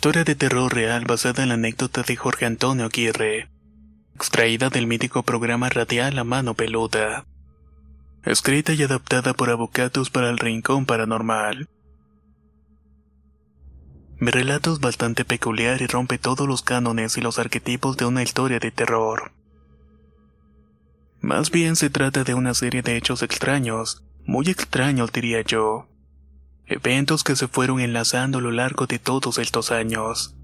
Historia de terror real basada en la anécdota de Jorge Antonio Aguirre. Extraída del mítico programa radial La Mano Peluda. Escrita y adaptada por Avocatus para el Rincón Paranormal. Mi relato es bastante peculiar y rompe todos los cánones y los arquetipos de una historia de terror. Más bien se trata de una serie de hechos extraños, muy extraños diría yo eventos que se fueron enlazando a lo largo de todos estos años.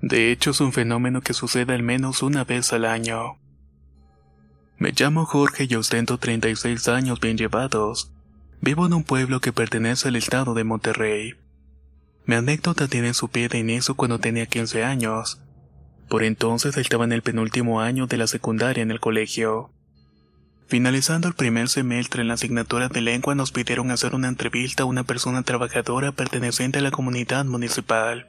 De hecho, es un fenómeno que sucede al menos una vez al año. Me llamo Jorge y ostento 36 años bien llevados. Vivo en un pueblo que pertenece al estado de Monterrey. Mi anécdota tiene su pie de inicio cuando tenía 15 años. Por entonces estaba en el penúltimo año de la secundaria en el colegio. Finalizando el primer semestre en la asignatura de lengua nos pidieron hacer una entrevista a una persona trabajadora perteneciente a la comunidad municipal.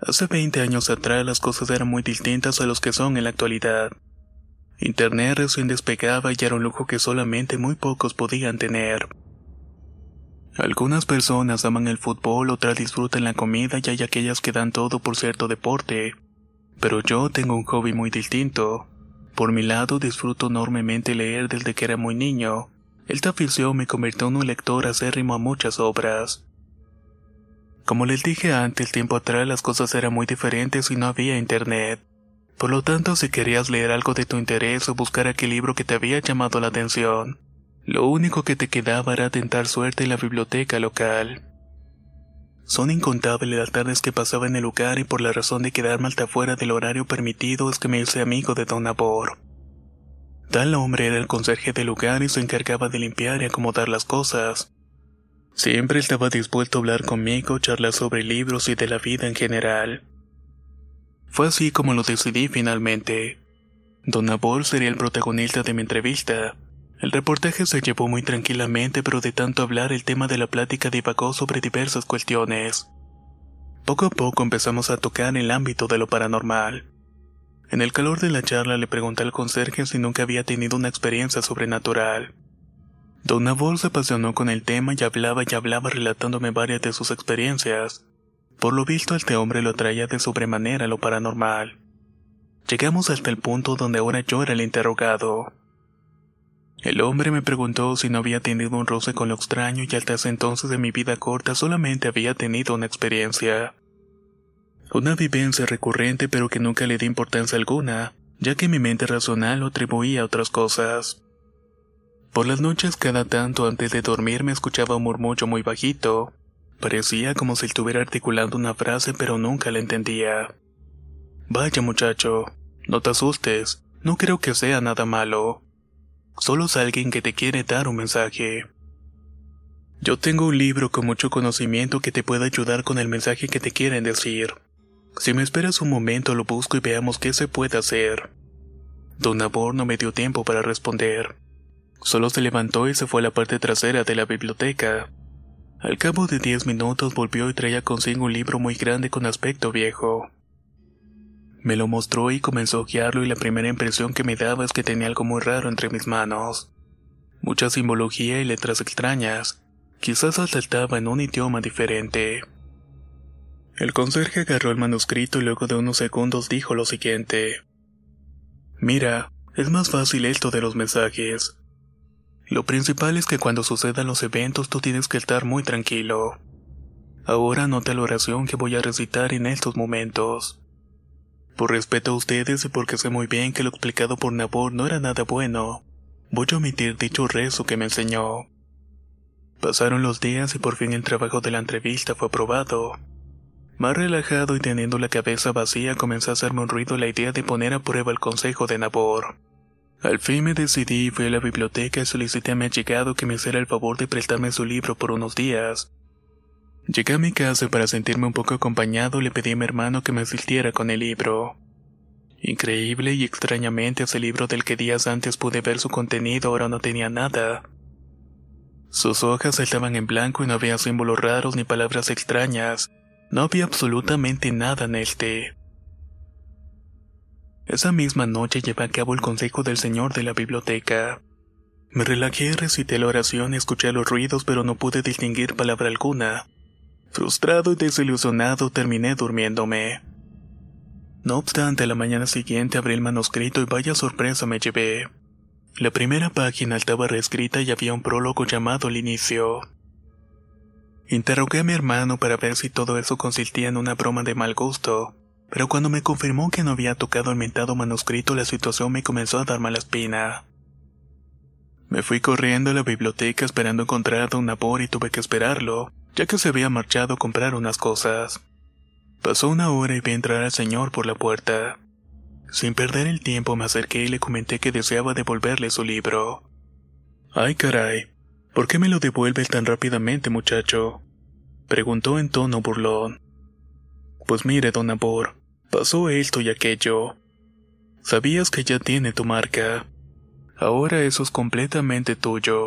Hace 20 años atrás las cosas eran muy distintas a los que son en la actualidad. Internet recién despegaba y era un lujo que solamente muy pocos podían tener. Algunas personas aman el fútbol, otras disfrutan la comida y hay aquellas que dan todo por cierto deporte. Pero yo tengo un hobby muy distinto. Por mi lado, disfruto enormemente leer desde que era muy niño. Esta afición me convirtió en un lector acérrimo a muchas obras. Como les dije antes, tiempo atrás las cosas eran muy diferentes y no había internet. Por lo tanto, si querías leer algo de tu interés o buscar aquel libro que te había llamado la atención, lo único que te quedaba era tentar suerte en la biblioteca local. Son incontables las tardes que pasaba en el lugar y por la razón de quedarme hasta fuera del horario permitido es que me hice amigo de Don Abor. Tal hombre era el conserje del lugar y se encargaba de limpiar y acomodar las cosas. Siempre estaba dispuesto a hablar conmigo, charlar sobre libros y de la vida en general. Fue así como lo decidí finalmente. Don Abor sería el protagonista de mi entrevista, el reportaje se llevó muy tranquilamente, pero de tanto hablar el tema de la plática divagó sobre diversas cuestiones. Poco a poco empezamos a tocar el ámbito de lo paranormal. En el calor de la charla le pregunté al conserje si nunca había tenido una experiencia sobrenatural. Don Nabor se apasionó con el tema y hablaba y hablaba relatándome varias de sus experiencias. Por lo visto este hombre lo atraía de sobremanera lo paranormal. Llegamos hasta el punto donde ahora yo era el interrogado. El hombre me preguntó si no había tenido un roce con lo extraño y hasta ese entonces de mi vida corta solamente había tenido una experiencia. Una vivencia recurrente pero que nunca le di importancia alguna, ya que mi mente racional lo atribuía a otras cosas. Por las noches cada tanto antes de dormir me escuchaba un murmullo muy bajito. Parecía como si estuviera articulando una frase pero nunca la entendía. Vaya muchacho, no te asustes, no creo que sea nada malo. Solo es alguien que te quiere dar un mensaje. Yo tengo un libro con mucho conocimiento que te puede ayudar con el mensaje que te quieren decir. Si me esperas un momento lo busco y veamos qué se puede hacer. Don Abor no me dio tiempo para responder. Solo se levantó y se fue a la parte trasera de la biblioteca. Al cabo de diez minutos volvió y traía consigo un libro muy grande con aspecto viejo. Me lo mostró y comenzó a ojearlo y la primera impresión que me daba es que tenía algo muy raro entre mis manos. Mucha simbología y letras extrañas. Quizás estaba en un idioma diferente. El conserje agarró el manuscrito y luego de unos segundos dijo lo siguiente. Mira, es más fácil esto de los mensajes. Lo principal es que cuando sucedan los eventos tú tienes que estar muy tranquilo. Ahora nota la oración que voy a recitar en estos momentos. Por respeto a ustedes y porque sé muy bien que lo explicado por Nabor no era nada bueno, voy a omitir dicho rezo que me enseñó. Pasaron los días y por fin el trabajo de la entrevista fue aprobado. Más relajado y teniendo la cabeza vacía comenzó a hacerme un ruido la idea de poner a prueba el consejo de Nabor. Al fin me decidí y fui a la biblioteca y solicité a mi llegado que me hiciera el favor de prestarme su libro por unos días. Llegué a mi casa y para sentirme un poco acompañado le pedí a mi hermano que me asistiera con el libro. Increíble y extrañamente ese libro del que días antes pude ver su contenido ahora no tenía nada. Sus hojas estaban en blanco y no había símbolos raros ni palabras extrañas. No había absolutamente nada en este. Esa misma noche llevé a cabo el consejo del señor de la biblioteca. Me relajé, recité la oración y escuché los ruidos, pero no pude distinguir palabra alguna. Frustrado y desilusionado terminé durmiéndome. No obstante, a la mañana siguiente abrí el manuscrito y vaya sorpresa me llevé. La primera página estaba reescrita y había un prólogo llamado al inicio. Interrogué a mi hermano para ver si todo eso consistía en una broma de mal gusto, pero cuando me confirmó que no había tocado el mentado manuscrito la situación me comenzó a dar mala espina. Me fui corriendo a la biblioteca esperando encontrar a Don Nabor y tuve que esperarlo, ya que se había marchado a comprar unas cosas. Pasó una hora y vi entrar al señor por la puerta. Sin perder el tiempo me acerqué y le comenté que deseaba devolverle su libro. Ay caray, ¿por qué me lo devuelves tan rápidamente, muchacho? Preguntó en tono burlón. Pues mire, don Abor, pasó esto y aquello. Sabías que ya tiene tu marca. Ahora eso es completamente tuyo.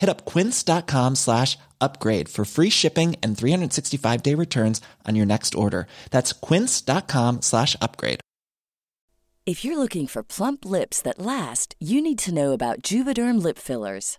Hit up quince.com slash upgrade for free shipping and 365 day returns on your next order. That's quince.com slash upgrade. If you're looking for plump lips that last, you need to know about Juvederm lip fillers.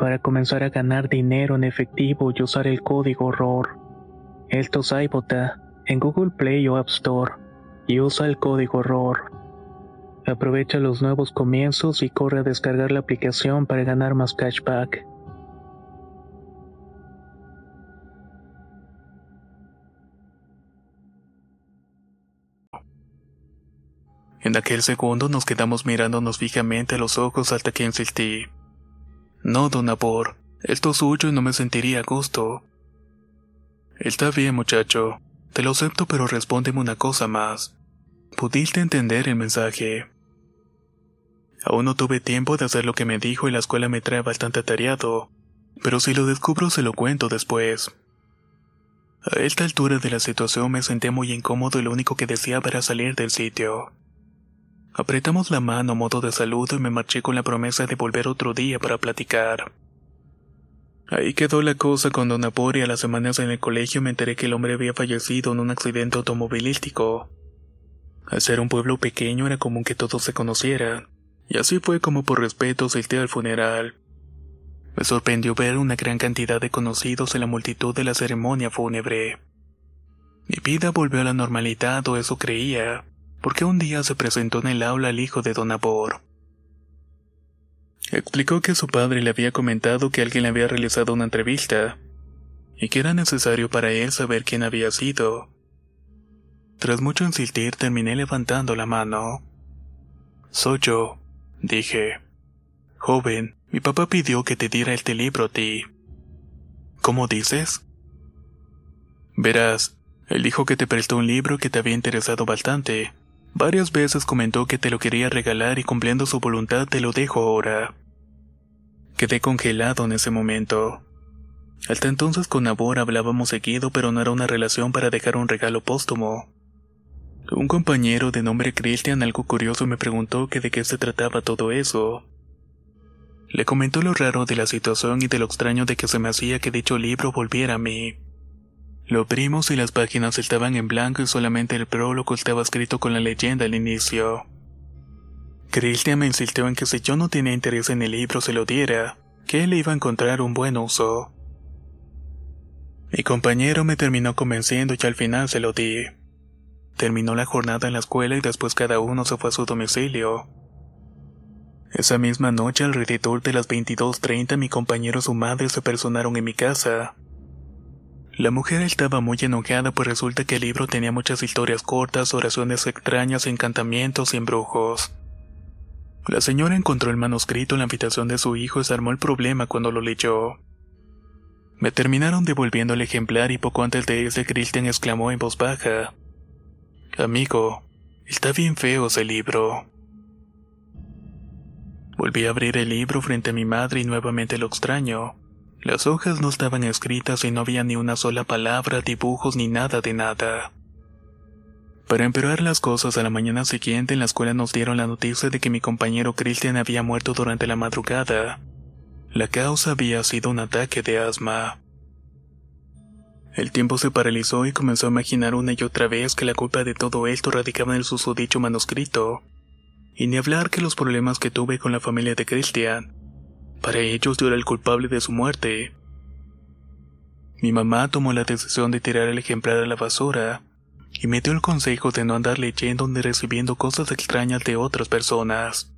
para comenzar a ganar dinero en efectivo y usar el código ROR. Esto es en Google Play o App Store y usa el código ROR. Aprovecha los nuevos comienzos y corre a descargar la aplicación para ganar más cashback. En aquel segundo nos quedamos mirándonos fijamente a los ojos hasta que insistí. No, don Abor, esto es suyo y no me sentiría a gusto. Está bien, muchacho. Te lo acepto, pero respóndeme una cosa más. ¿Pudiste entender el mensaje? Aún no tuve tiempo de hacer lo que me dijo y la escuela me trae bastante atareado, pero si lo descubro se lo cuento después. A esta altura de la situación me senté muy incómodo y lo único que deseaba era salir del sitio. Apretamos la mano a modo de saludo y me marché con la promesa de volver otro día para platicar. Ahí quedó la cosa Apor y a las semanas en el colegio me enteré que el hombre había fallecido en un accidente automovilístico. Al ser un pueblo pequeño era común que todos se conocieran, y así fue como por respeto asistí al funeral. Me sorprendió ver una gran cantidad de conocidos en la multitud de la ceremonia fúnebre. Mi vida volvió a la normalidad o eso creía porque un día se presentó en el aula el hijo de Don Abor. Explicó que su padre le había comentado que alguien le había realizado una entrevista y que era necesario para él saber quién había sido. Tras mucho insistir terminé levantando la mano. Soy yo, dije. Joven, mi papá pidió que te diera este libro a ti. ¿Cómo dices? Verás, él dijo que te prestó un libro que te había interesado bastante, Varias veces comentó que te lo quería regalar y cumpliendo su voluntad te lo dejo ahora. Quedé congelado en ese momento. Hasta entonces con Nabor hablábamos seguido, pero no era una relación para dejar un regalo póstumo. Un compañero de nombre Christian algo curioso me preguntó que de qué se trataba todo eso. Le comentó lo raro de la situación y de lo extraño de que se me hacía que dicho libro volviera a mí. Lo abrimos y las páginas estaban en blanco y solamente el prólogo estaba escrito con la leyenda al inicio. Christian me insistió en que si yo no tenía interés en el libro se lo diera, que él iba a encontrar un buen uso. Mi compañero me terminó convenciendo y al final se lo di. Terminó la jornada en la escuela y después cada uno se fue a su domicilio. Esa misma noche alrededor de las 22.30 mi compañero y su madre se personaron en mi casa. La mujer estaba muy enojada pues resulta que el libro tenía muchas historias cortas, oraciones extrañas, encantamientos y embrujos. La señora encontró el manuscrito en la habitación de su hijo y se armó el problema cuando lo leyó. Me terminaron devolviendo el ejemplar y poco antes de ese Christian exclamó en voz baja. Amigo, está bien feo ese libro. Volví a abrir el libro frente a mi madre y nuevamente lo extraño. Las hojas no estaban escritas y no había ni una sola palabra, dibujos ni nada de nada. Para empeorar las cosas, a la mañana siguiente en la escuela nos dieron la noticia de que mi compañero Christian había muerto durante la madrugada. La causa había sido un ataque de asma. El tiempo se paralizó y comenzó a imaginar una y otra vez que la culpa de todo esto radicaba en el susodicho manuscrito. Y ni hablar que los problemas que tuve con la familia de Christian para ellos yo era el culpable de su muerte. Mi mamá tomó la decisión de tirar el ejemplar a la basura y me dio el consejo de no andar leyendo ni recibiendo cosas extrañas de otras personas.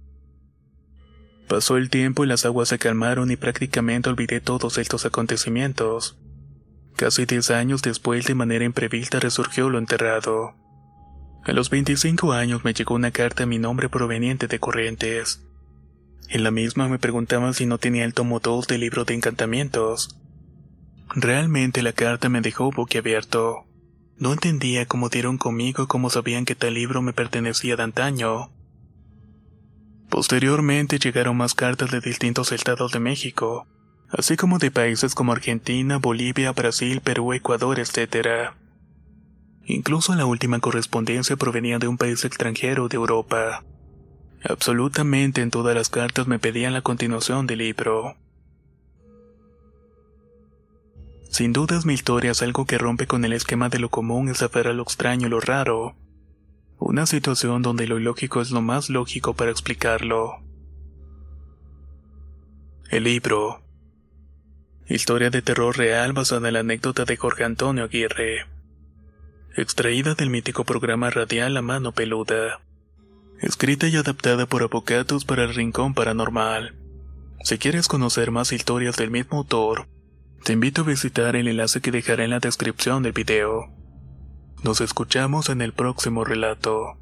Pasó el tiempo y las aguas se calmaron y prácticamente olvidé todos estos acontecimientos. Casi diez años después, de manera imprevista, resurgió lo enterrado. A los 25 años me llegó una carta a mi nombre proveniente de Corrientes. En la misma me preguntaban si no tenía el tomo 2 del libro de encantamientos. Realmente la carta me dejó boquiabierto. No entendía cómo dieron conmigo cómo sabían que tal libro me pertenecía de antaño. Posteriormente llegaron más cartas de distintos estados de México, así como de países como Argentina, Bolivia, Brasil, Perú, Ecuador, etc. Incluso la última correspondencia provenía de un país extranjero de Europa. Absolutamente en todas las cartas me pedían la continuación del libro. Sin dudas mi historia es algo que rompe con el esquema de lo común y saber a lo extraño y lo raro. Una situación donde lo ilógico es lo más lógico para explicarlo. El libro. Historia de terror real basada en la anécdota de Jorge Antonio Aguirre. Extraída del mítico programa radial La Mano Peluda Escrita y adaptada por Avocados para el Rincón Paranormal. Si quieres conocer más historias del mismo autor, te invito a visitar el enlace que dejaré en la descripción del video. Nos escuchamos en el próximo relato.